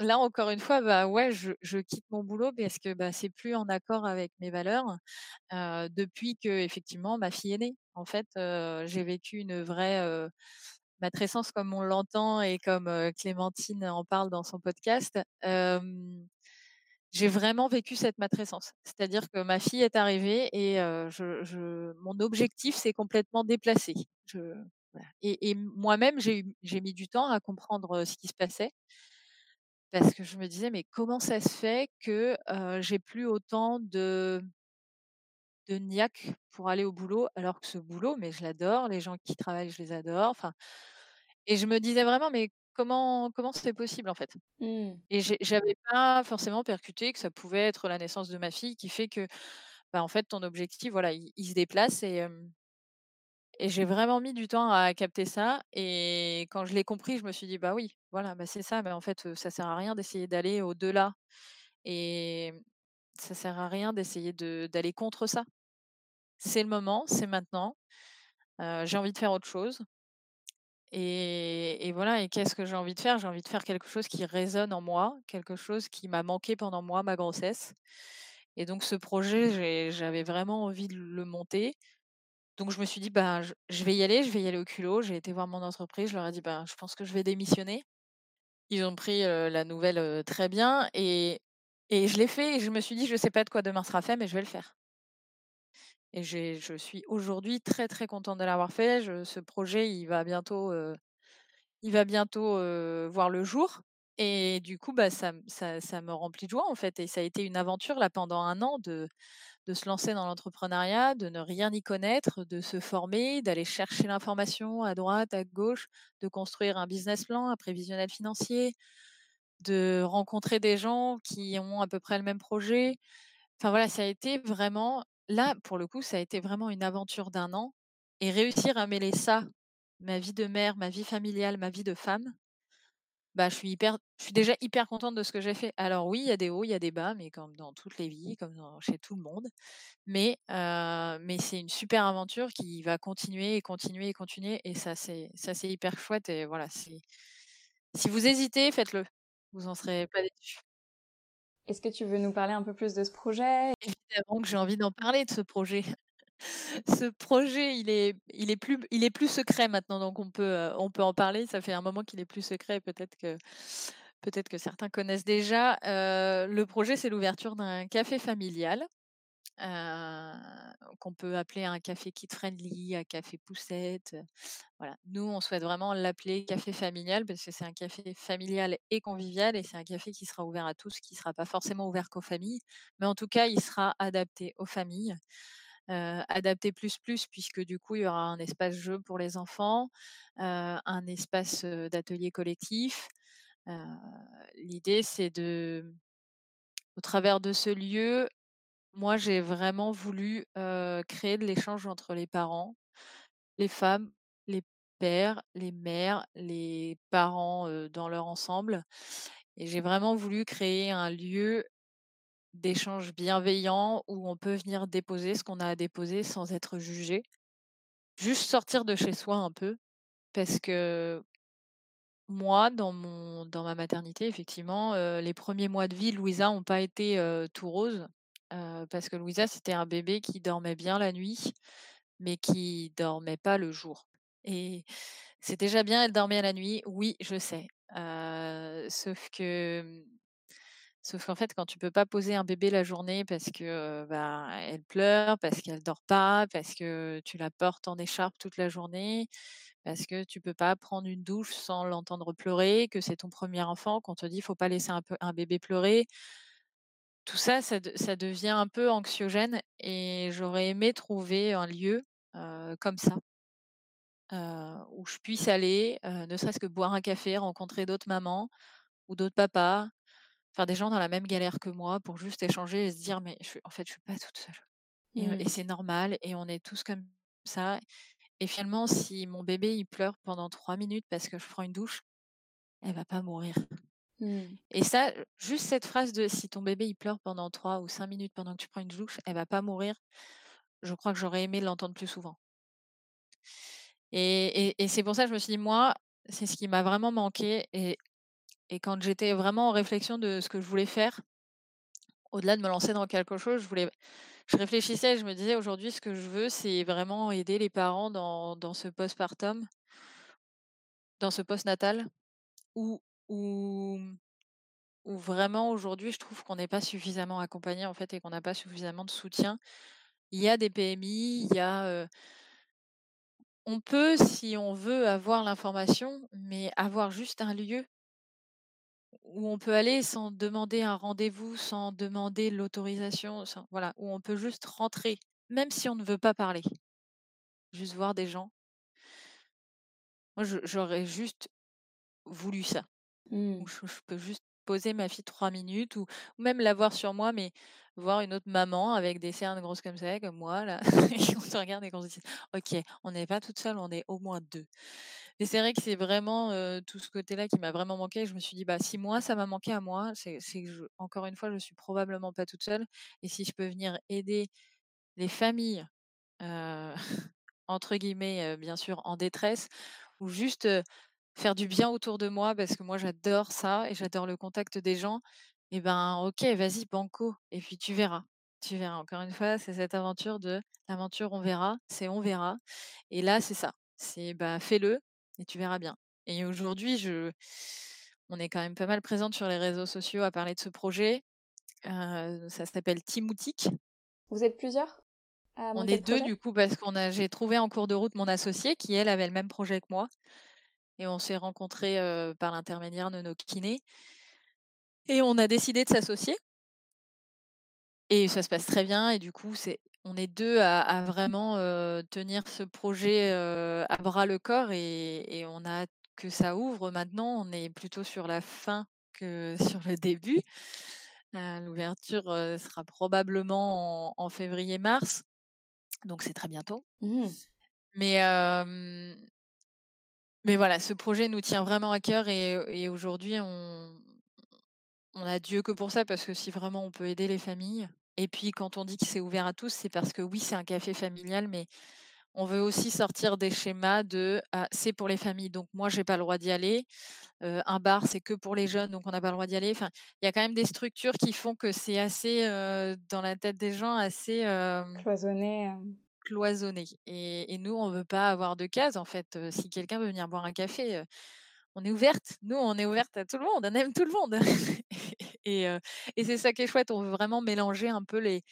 là encore une fois, bah ouais, je, quitte mon boulot parce que bah, c'est plus en accord avec mes valeurs depuis que effectivement ma fille est née. En fait, j'ai vécu une vraie matrescence comme on l'entend et comme Clémentine en parle dans son podcast, j'ai vraiment vécu cette matrescence. C'est-à-dire que ma fille est arrivée et mon objectif s'est complètement déplacé. Et, et moi-même, j'ai mis du temps à comprendre ce qui se passait parce que je me disais mais comment ça se fait que j'ai plus autant de de niaque pour aller au boulot alors que ce boulot, mais je l'adore, les gens qui travaillent, je les adore. Enfin, et je me disais vraiment, mais comment comment c'est possible en fait? Mmh. Et j'avais pas forcément percuté que ça pouvait être la naissance de ma fille qui fait que, bah, en fait, ton objectif, voilà, il, se déplace et et j'ai vraiment mis du temps à capter ça. Et quand je l'ai compris, je me suis dit, bah oui, voilà, bah c'est ça. Mais en fait, ça sert à rien d'essayer d'aller au-delà. Et ça sert à rien d'essayer d'aller contre ça. C'est le moment, c'est maintenant. j'ai envie de faire autre chose. Et, voilà, et qu'est-ce que j'ai envie de faire? J'ai envie de faire quelque chose qui résonne en moi, quelque chose qui m'a manqué pendant moi, ma grossesse. Et donc ce projet, j'avais vraiment envie de le monter. Donc je me suis dit, bah, je, vais y aller, je vais y aller au culot. J'ai été voir mon entreprise, je leur ai dit, bah, je pense que je vais démissionner. Ils ont pris la nouvelle très bien et, je l'ai fait et je me suis dit, je ne sais pas de quoi demain sera fait, mais je vais le faire. Et je suis aujourd'hui très, très contente de l'avoir fait. ce projet, il va bientôt, il va bientôt voir le jour. Et du coup, bah, ça, ça, me remplit de joie, en fait. Et ça a été une aventure, là, pendant un an, de, de se lancer dans l'entrepreneuriat, de ne rien y connaître, de se former, d'aller chercher l'information à droite, à gauche, de construire un business plan, un prévisionnel financier, de rencontrer des gens qui ont à peu près le même projet. Enfin voilà, ça a été vraiment là, pour le coup, ça a été vraiment une aventure d'un an et réussir à mêler ça, ma vie de mère, ma vie familiale, ma vie de femme, bah, je suis hyper je suis déjà hyper contente de ce que j'ai fait. Alors oui, il y a des hauts, il y a des bas, mais comme dans toutes les vies, comme chez tout le monde. Mais, mais c'est une super aventure qui va continuer et continuer et continuer et ça c'est ça c'est hyper chouette et voilà, si vous hésitez, faites-le. Vous en serez pas déçus. Est-ce que tu veux nous parler un peu plus de ce projet? Évidemment que j'ai envie d'en parler de ce projet. Ce projet, il est, il est plus, il est plus secret maintenant, donc on peut, on peut en parler. Ça fait un moment qu'il est plus secret. Peut-être que, peut-être que certains connaissent déjà. le projet, c'est l'ouverture d'un café familial. qu'on peut appeler un café kid friendly, un café poussette. Voilà. Nous, on souhaite vraiment l'appeler café familial parce que c'est un café familial et convivial et c'est un café qui sera ouvert à tous, qui ne sera pas forcément ouvert qu'aux familles, mais en tout cas, il sera adapté aux familles. Adapté plus plus puisque du coup il y aura un espace jeu pour les enfants, un espace d'atelier collectif. L'idée c'est de, au travers de ce lieu, moi j'ai vraiment voulu créer de l'échange entre les parents, les femmes, les pères, les mères, les parents dans leur ensemble. Et j'ai vraiment voulu créer un lieu d'échange bienveillant où on peut venir déposer ce qu'on a à déposer sans être jugé. Juste sortir de chez soi un peu. Parce que moi, dans ma maternité, effectivement, les premiers mois de vie, Louisa n'ont pas été tout roses. parce que Louisa, c'était un bébé qui dormait bien la nuit, mais qui dormait pas le jour. Et c'est déjà bien, elle dormait la nuit, oui, je sais. sauf que mmh, Sauf qu'en fait, quand tu peux pas poser un bébé la journée parce que bah, elle pleure, parce qu'elle dort pas, parce que tu la portes en écharpe toute la journée, parce que tu peux pas prendre une douche sans l'entendre pleurer, que c'est ton premier enfant, qu'on te dit faut pas laisser un, bébé pleurer. Tout ça, ça, devient un peu anxiogène et j'aurais aimé trouver un lieu comme ça. où je puisse aller, ne serait-ce que boire un café, rencontrer d'autres mamans, ou d'autres papas, enfin des gens dans la même galère que moi pour juste échanger et se dire mais je, en fait je suis pas toute seule. Et, Mmh. et c'est normal et on est tous comme ça. Et finalement, si mon bébé il pleure pendant trois minutes parce que je prends une douche, elle va pas mourir. Mmh. Et ça, juste cette phrase de si ton bébé il pleure pendant trois ou cinq minutes pendant que tu prends une douche, elle va pas mourir. Je crois que j'aurais aimé l'entendre plus souvent. Et, et- et c'est pour ça que je me suis dit, moi, c'est ce qui m'a vraiment manqué. Et, et quand j'étais vraiment en réflexion de ce que je voulais faire, au-delà de me lancer dans quelque chose, je voulais, je réfléchissais je me disais aujourd'hui, ce que je veux, c'est vraiment aider les parents dans, ce postpartum, dans ce postnatal, où, où, où vraiment aujourd'hui, je trouve qu'on n'est pas suffisamment accompagné en fait et qu'on n'a pas suffisamment de soutien. Il y a des PMI, il y a, on peut, si on veut, avoir l'information, mais avoir juste un lieu où on peut aller sans demander un rendez-vous, sans demander l'autorisation, sans, voilà, où on peut juste rentrer, même si on ne veut pas parler, juste voir des gens. Moi, je- j'aurais juste voulu ça. Mmh. où je, je peux juste poser ma fille trois minutes ou, ou même la voir sur moi, mais voir une autre maman avec des cernes grosses comme ça, comme moi, là, et on se regarde et qu'on se dit, ok, on n'est pas toute seule, on est au moins deux. Et c'est vrai que c'est vraiment tout ce côté-là qui m'a vraiment manqué. Je me suis dit, bah, si moi, ça m'a manqué à moi, c'est que, encore une fois, je suis probablement pas toute seule. Et si je peux venir aider les familles, entre guillemets, bien sûr, en détresse, ou juste faire du bien autour de moi, parce que moi, j'adore ça et j'adore le contact des gens, et ben, ok, vas-y, banco, et puis tu verras. Tu verras. Encore une fois, c'est cette aventure de l'aventure, on verra, c'est on verra. Et là, c'est ça. C'est bah, fais-le et tu verras bien. Et aujourd'hui, je, on est quand même pas mal présente sur les réseaux sociaux à parler de ce projet. Euh, ça s'appelle Timoutique. Vous êtes plusieurs à On est deux du coup parce qu'on a j'ai trouvé en cours de route mon associé qui elle avait le même projet que moi et on s'est rencontrés euh, par l'intermédiaire de nos kinés et on a décidé de s'associer. Et ça se passe très bien et du coup c'est on est deux à, à vraiment euh, tenir ce projet euh, à bras le corps et, et on a que ça ouvre. Maintenant on est plutôt sur la fin que sur le début. L'ouverture sera probablement en, en février-mars donc c'est très bientôt. Mmh. mais euh, Mais voilà, ce projet nous tient vraiment à cœur et, aujourd'hui, on, on a Dieu que pour ça parce que si vraiment on peut aider les familles. Et puis quand on dit que c'est ouvert à tous, c'est parce que oui, c'est un café familial, mais on veut aussi sortir des schémas de ah, c'est pour les familles, donc moi j'ai pas le droit d'y aller. Euh, un bar, c'est que pour les jeunes, donc on n'a pas le droit d'y aller. Enfin, il y a quand même des structures qui font que c'est assez euh, dans la tête des gens assez euh, Cloisonné. Cloisonné. Et, et nous, on veut pas avoir de cases en fait. Si quelqu'un veut venir boire un café, on est ouverte. Nous, on est ouverte à tout le monde. On aime tout le monde. et et c'est ça qui est chouette. On veut vraiment mélanger un peu les,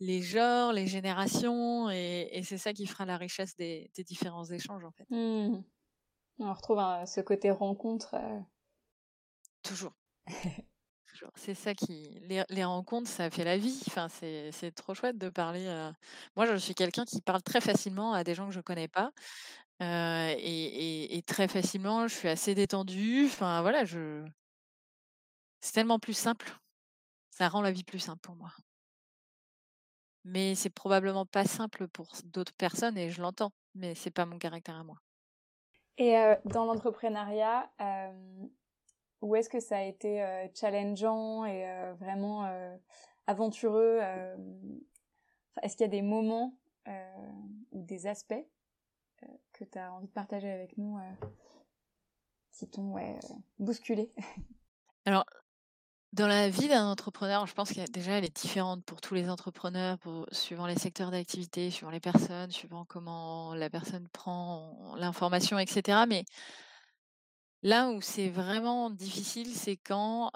les genres, les générations. Et, et c'est ça qui fera la richesse des, des différents échanges en fait. Mmh. On retrouve hein, ce côté rencontre. euh. Toujours. C'est ça qui. Les, rencontres, ça fait la vie. Enfin, c'est trop chouette de parler. euh. Moi, je suis quelqu'un qui parle très facilement à des gens que je connais pas. euh, et, et- très facilement, je suis assez détendue. Enfin, voilà, je. C'est tellement plus simple. Ça rend la vie plus simple pour moi. Mais c'est probablement pas simple pour d'autres personnes et je l'entends. Mais c'est pas mon caractère à moi. Et euh, dans l'entrepreneuriat, où est-ce que ça a été euh, challengeant et euh, vraiment euh, aventureux Est-ce qu'il y a des moments ou des aspects que tu as envie de partager avec nous qui t'ont bousculé? Alors, dans la vie d'un entrepreneur, je pense qu'elle déjà elle est différente pour tous les entrepreneurs, suivant les secteurs d'activité, suivant les personnes, suivant comment la personne prend l'information, etc. Mais là où c'est vraiment difficile, c'est quand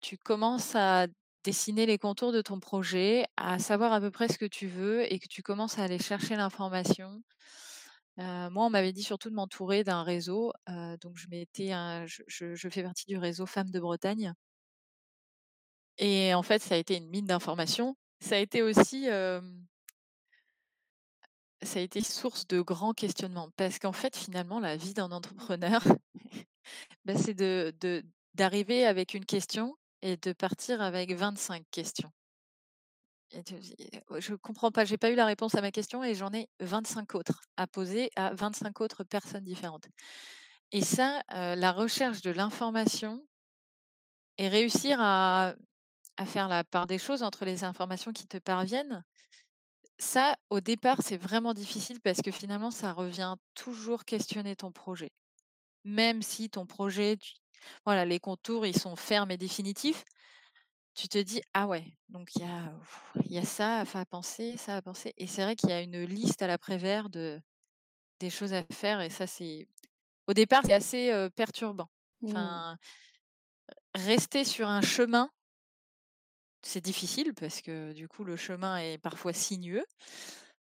tu commences à dessiner les contours de ton projet, à savoir à peu près ce que tu veux et que tu commences à aller chercher l'information. Moi, on m'avait dit surtout de m'entourer d'un réseau. donc, je, m'étais je, fais partie du réseau Femmes de Bretagne. Et en fait, ça a été une mine d'informations. Ça a été aussi, ça a été source de grands questionnements parce qu'en fait, finalement, la vie d'un entrepreneur, bah, c'est d'arriver avec une question et de partir avec 25 questions. «Je comprends pas, j'ai pas eu la réponse à ma question et j'en ai 25 autres à poser à 25 autres personnes différentes». Et ça, heu, la recherche de l'information et réussir à à faire la part des choses entre les informations qui te parviennent, ça, au départ, c'est vraiment difficile parce que finalement, ça revient toujours questionner ton projet. Même si ton projet, tu voilà, les contours, ils sont fermes et définitifs, tu te dis: «Ah ouais, donc il y a y a ça à penser, ça à penser» et c'est vrai qu'il y a une liste à l'après-vert de des choses à faire et ça, c'est au départ, c'est assez, perturbant. Mmh. Enfin, rester sur un chemin c'est difficile parce que du coup, le chemin est parfois sinueux,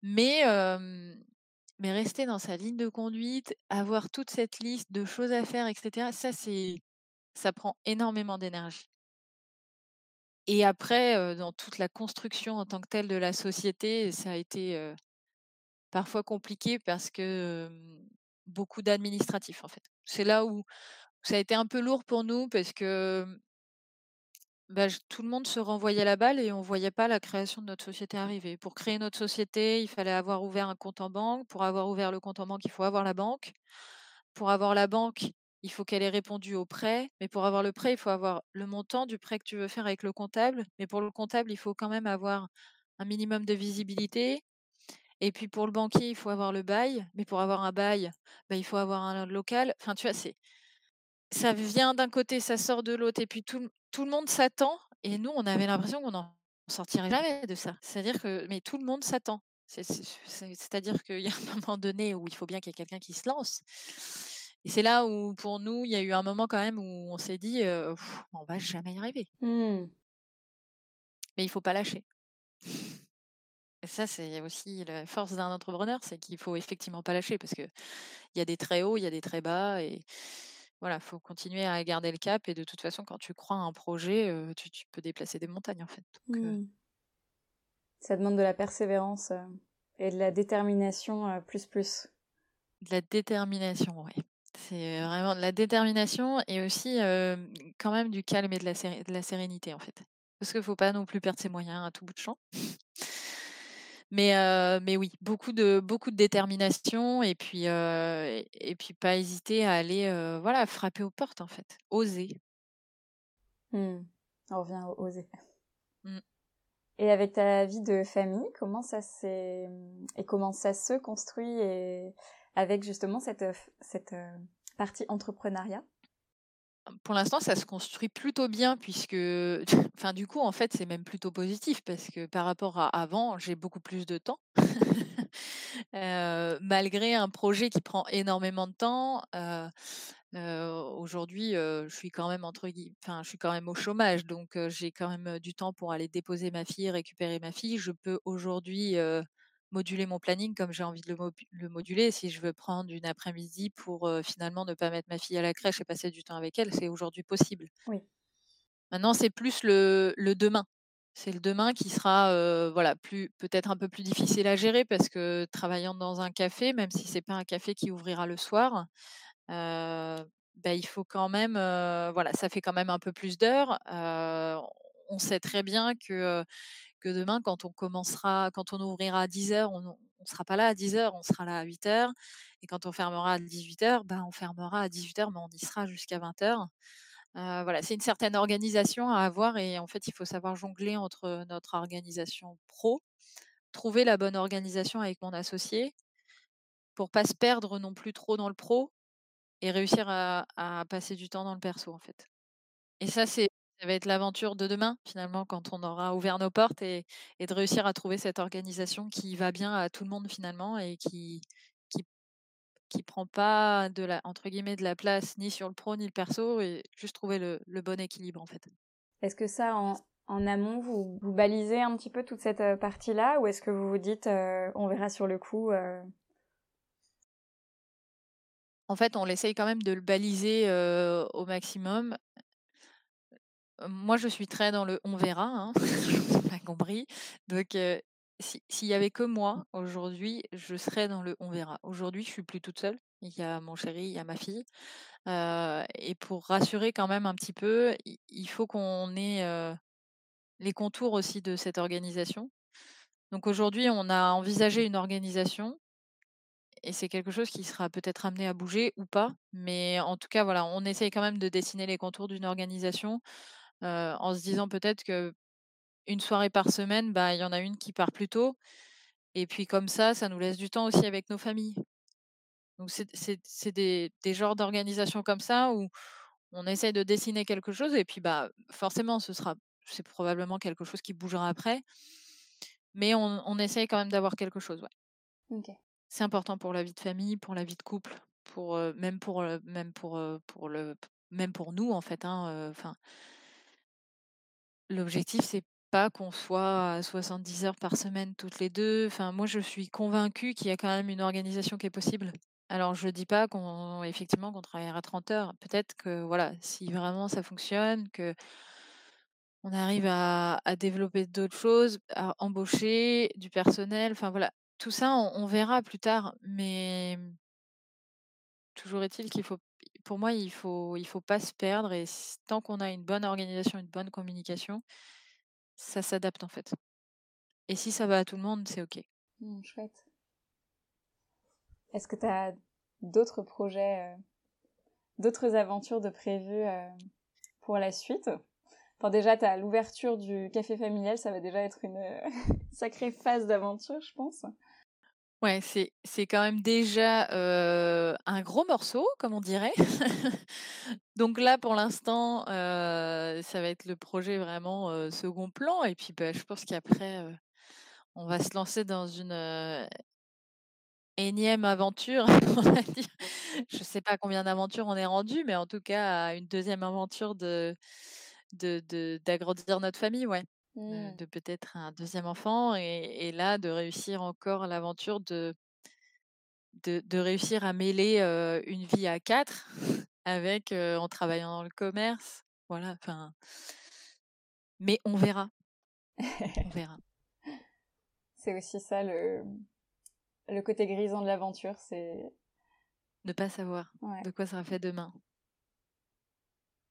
mais mais rester dans sa ligne de conduite, avoir toute cette liste de choses à faire et cetera, ça c'est ça prend énormément d'énergie. Et après, dans toute la construction en tant que telle de la société, ça a été, parfois compliqué parce que, hem, beaucoup d'administratif, en fait. C'est là où ça a été un peu lourd pour nous parce que, mmh, bah, tout le monde se renvoyait la balle et on voyait pas la création de notre société arriver. Pour créer notre société, il fallait avoir ouvert un compte en banque. Pour avoir ouvert le compte en banque, il faut avoir la banque. Pour avoir la banque, il faut qu'elle ait répondu au prêt. Mais pour avoir le prêt, il faut avoir le montant du prêt que tu veux faire avec le comptable. Mais pour le comptable, il faut quand même avoir un minimum de visibilité. Et puis pour le banquier, il faut avoir le bail. Mais pour avoir un bail, bah, il faut avoir un local. Enfin, tu vois, c'est ça vient d'un côté, ça sort de l'autre et puis tout tout le monde s'attend et nous, on avait l'impression qu'on n'en sortirait jamais de ça. C'est-à-dire que mais tout le monde s'attend. C'est c'est c'est c'est-à-dire qu'il y a un moment donné où il faut bien qu'il y ait quelqu'un qui se lance. Et c'est là où, pour nous, il y a eu un moment quand même où on s'est dit, heu: «On va jamais y arriver». Mmh. Mais il faut pas lâcher. Et ça, c'est aussi la force d'un entrepreneur, c'est qu'il faut effectivement pas lâcher parce qu'il y a des très hauts, il y a des très bas et voilà, faut continuer à garder le cap et de toute façon, quand tu crois à un projet, heu, tu tu peux déplacer des montagnes, en fait, donc heu Mmh. Ça demande de la persévérance, heu, et de la détermination, plus, plus. De la détermination, ouais. C'est vraiment de la détermination et aussi, quand même du calme et de la de la sérénité, en fait. Parce qu'il faut pas non plus perdre ses moyens à tout bout de champ. Mais mais oui, beaucoup de beaucoup de détermination et puis, et et puis pas hésiter à aller, voilà, frapper aux portes, en fait. Oser. Mmh. On revient au oser. Mmh. Et avec ta vie de famille, comment ça s'est, mmh et comment ça se construit et avec justement cette, cette, partie entrepreneuriat? Pour l'instant, ça se construit plutôt bien puisque enfin, du coup, en fait, c'est même plutôt positif parce que par rapport à avant, j'ai beaucoup plus de temps. Heu, malgré un projet qui prend énormément de temps, heu heu, aujourd'hui, je suis quand même entre enfin, je suis quand même au chômage donc j'ai quand même, du temps pour aller déposer ma fille, récupérer ma fille. Je peux aujourd'hui, moduler mon planning comme j'ai envie de le moduler. Si je veux prendre une après-midi pour, finalement ne pas mettre ma fille à la crèche et passer du temps avec elle, c'est aujourd'hui possible. Oui. Maintenant, c'est plus le le demain. C'est le demain qui sera, voilà, plus peut-être un peu plus difficile à gérer parce que travaillant dans un café, même si c'est pas un café qui ouvrira le soir, bah, il faut quand même, voilà, ça fait quand même un peu plus d'heures. Heu, on sait très bien que, que demain quand on commencera quand on ouvrira à 10:00, on on on sera pas là à 10:00, on sera là à 8:00 et quand on fermera à 18:00, bah, on fermera à 18:00 mais on y sera jusqu'à 20:00. Heu, voilà, c'est une certaine organisation à avoir et en fait, il faut savoir jongler entre notre organisation pro, trouver la bonne organisation avec mon associé pour pas se perdre non plus trop dans le pro et réussir à à passer du temps dans le perso, en fait. Et ça, c'est ça va être l'aventure de demain, finalement, quand on aura ouvert nos portes et et de réussir à trouver cette organisation qui va bien à tout le monde, finalement et qui qui qui prend pas de la entre guillemets «de la place» ni sur le pro ni le perso et juste trouver le le bon équilibre, en fait. Est-ce que ça, en en amont, vous vous balisez un petit peu toute cette, partie-là? Ou est-ce que vous vous dites, «On verra sur le coup»? En fait, on essaye quand même de le baliser, au maximum. Moi, je suis très dans le «on verra», hein, tu as compris. Donc heu, si s'il y avait que moi, aujourd'hui, je serais dans le «on verra». Aujourd'hui, je suis plus toute seule. il y a mon chéri, il y a ma fille. et pour rassurer quand même un petit peu, il faut qu'on ait les contours aussi de cette organisation. Donc aujourd'hui, on a envisagé une organisation et c'est quelque chose qui sera peut-être amené à bouger ou pas. Mais en tout cas, voilà, on essaye quand même de dessiner les contours d'une organisation en se disant peut-être que une soirée par semaine, bah, il y en a une qui part plus tôt. Et puis comme ça, ça nous laisse du temps aussi avec nos familles. Donc c'est des, des genres d'organisation comme ça où on essaye de dessiner quelque chose et puis bah forcément ce sera c'est probablement quelque chose qui bougera après. Mais on, on essaye quand même d'avoir quelque chose, ouais. C'est important pour la vie de famille, pour la vie de couple, pour même pour même pour pour le même pour nous en fait. Hein, enfin, l'objectif c'est pas qu'on soit à 70 heures par semaine toutes les deux. Enfin, moi je suis convaincue qu'il y a quand même une organisation qui est possible. Alors je dis pas qu'on effectivement qu'on travaillera 30 heures. Peut-être que voilà, si vraiment ça fonctionne, que on arrive à, développer d'autres choses, à embaucher du personnel. Enfin voilà, tout ça, on, verra plus tard. Mais toujours est-il qu'il faut, pour moi, il faut, il faut pas se perdre. Et tant qu'on a une bonne organisation, une bonne communication, ça s'adapte en fait. Et si ça va à tout le monde, c'est ok. Mmh, chouette. Est-ce que tu as d'autres projets, d'autres aventures de prévues pour la suite? Déjà, tu as l'ouverture du café familial, ça va déjà être une sacrée phase d'aventure, je pense. C'est, quand même déjà un gros morceau, comme on dirait. Donc là, pour l'instant, ça va être le projet vraiment second plan. Et puis, bah, je pense qu'après, on va se lancer dans une énième aventure. Je ne sais pas combien d'aventures on est rendu, mais en tout cas, une deuxième aventure d'agrandir notre famille, ouais. Mmh. De, peut-être un deuxième enfant et, là de réussir encore l'aventure de, de, réussir à mêler une vie à quatre avec en travaillant dans le commerce. Voilà, enfin. Mais on verra. on verra. C'est aussi ça le, le côté grisant de l'aventure, c'est ne pas savoir de quoi sera fait demain.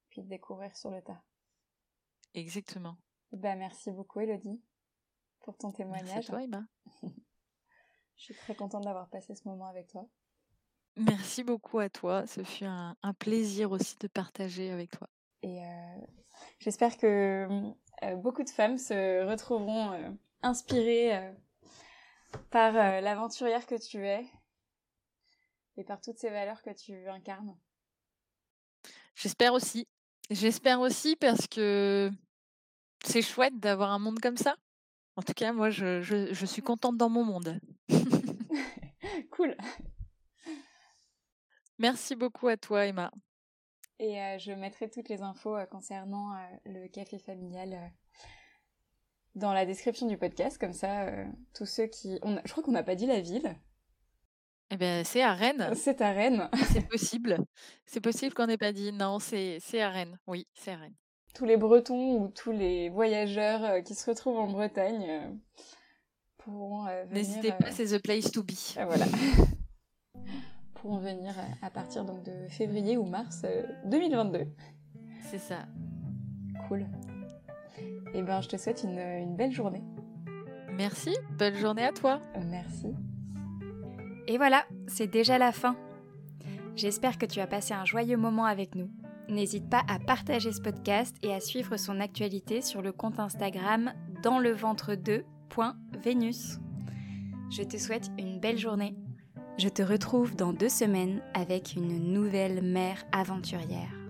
Puis de découvrir sur le tas. Exactement. Bah, merci beaucoup, Elodie, pour ton témoignage. Merci à toi, Emma. Je suis très contente d'avoir passé ce moment avec toi. Merci beaucoup à toi. Ce fut un, plaisir aussi de partager avec toi. Et euh, j'espère que euh, beaucoup de femmes se retrouveront euh, inspirées par l'aventurière que tu es et par toutes ces valeurs que tu incarnes. J'espère aussi. J'espère aussi parce que c'est chouette d'avoir un monde comme ça. En tout cas, moi, je, je, suis contente dans mon monde. cool. Merci beaucoup à toi, Emma. Et euh, je mettrai toutes les infos euh, concernant euh, le café familial dans la description du podcast. Comme ça, tous ceux qui... On Je crois qu'on n'a pas dit la ville. Eh bien, c'est à Rennes. C'est à Rennes. c'est possible. C'est possible qu'on n'ait pas dit. Non, c'est à Rennes. Oui, c'est à Rennes tous les Bretons ou tous les voyageurs euh, qui se retrouvent en Bretagne euh, pourront euh, venir. N'hésitez pas, c'est the place to be. Ah, voilà. pourront venir à partir donc de février ou mars 2022. C'est ça. Cool. Et eh ben, je te souhaite une, une belle journée. Merci, belle journée à toi. Merci. Et voilà, c'est déjà la fin. J'espère que tu as passé un joyeux moment avec nous. N'hésite pas à partager ce podcast et à suivre son actualité sur le compte Instagram dans le ventre 2.venus. Je te souhaite une belle journée. Je te retrouve dans deux semaines avec une nouvelle mère aventurière.